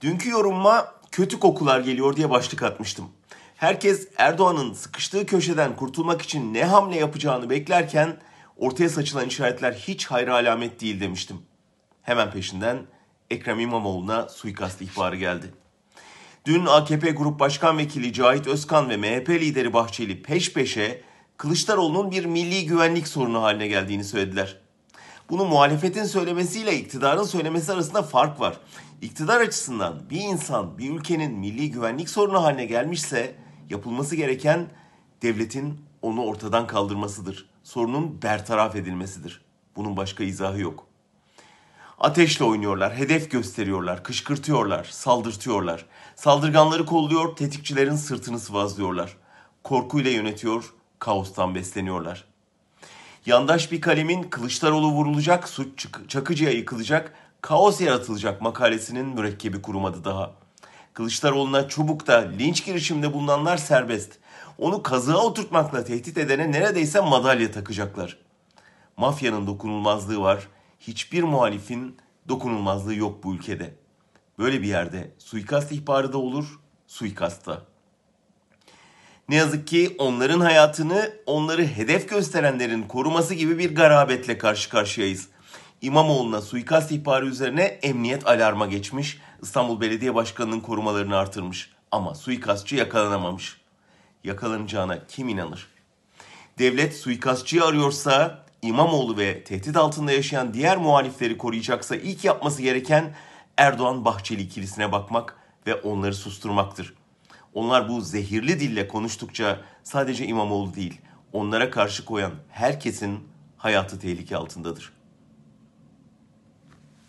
Dünkü yorumuma kötü kokular geliyor diye başlık atmıştım. Herkes Erdoğan'ın sıkıştığı köşeden kurtulmak için ne hamle yapacağını beklerken ortaya saçılan işaretler hiç hayra alamet değil demiştim. Hemen peşinden Ekrem İmamoğlu'na suikast ihbarı geldi. Dün AKP Grup Başkan Vekili Cahit Özkan ve MHP lideri Bahçeli peş peşe Kılıçdaroğlu'nun bir milli güvenlik sorunu haline geldiğini söylediler. Bunu muhalefetin söylemesiyle iktidarın söylemesi arasında fark var. İktidar açısından bir insan bir ülkenin milli güvenlik sorunu haline gelmişse yapılması gereken devletin onu ortadan kaldırmasıdır. Sorunun bertaraf edilmesidir. Bunun başka izahı yok. Ateşle oynuyorlar, hedef gösteriyorlar, kışkırtıyorlar, saldırtıyorlar. Saldırganları kolluyor, tetikçilerin sırtını sıvazlıyorlar. Korkuyla yönetiyor, kaostan besleniyorlar. Yandaş bir kalemin Kılıçdaroğlu vurulacak, suç Çakıcı'ya yıkılacak, kaos yaratılacak makalesinin mürekkebi kurumadı daha. Kılıçdaroğlu'na çubukta linç girişiminde bulunanlar serbest. Onu kazığa oturtmakla tehdit edene neredeyse madalya takacaklar. Mafyanın dokunulmazlığı var. Hiçbir muhalifin dokunulmazlığı yok bu ülkede. Böyle bir yerde suikast ihbarı da olur, suikast da. Ne yazık ki onların hayatını onları hedef gösterenlerin koruması gibi bir garabetle karşı karşıyayız. İmamoğlu'na suikast ihbarı üzerine emniyet alarma geçmiş, İstanbul Belediye Başkanı'nın korumalarını artırmış. Ama suikastçı yakalanamamış. Yakalanacağına kim inanır? Devlet suikastçıyı arıyorsa, İmamoğlu ve tehdit altında yaşayan diğer muhalifleri koruyacaksa ilk yapması gereken Erdoğan-Bahçeli ikilisine bakmak ve onları susturmaktır. Onlar bu zehirli dille konuştukça sadece İmamoğlu değil, onlara karşı koyan herkesin hayatı tehlike altındadır.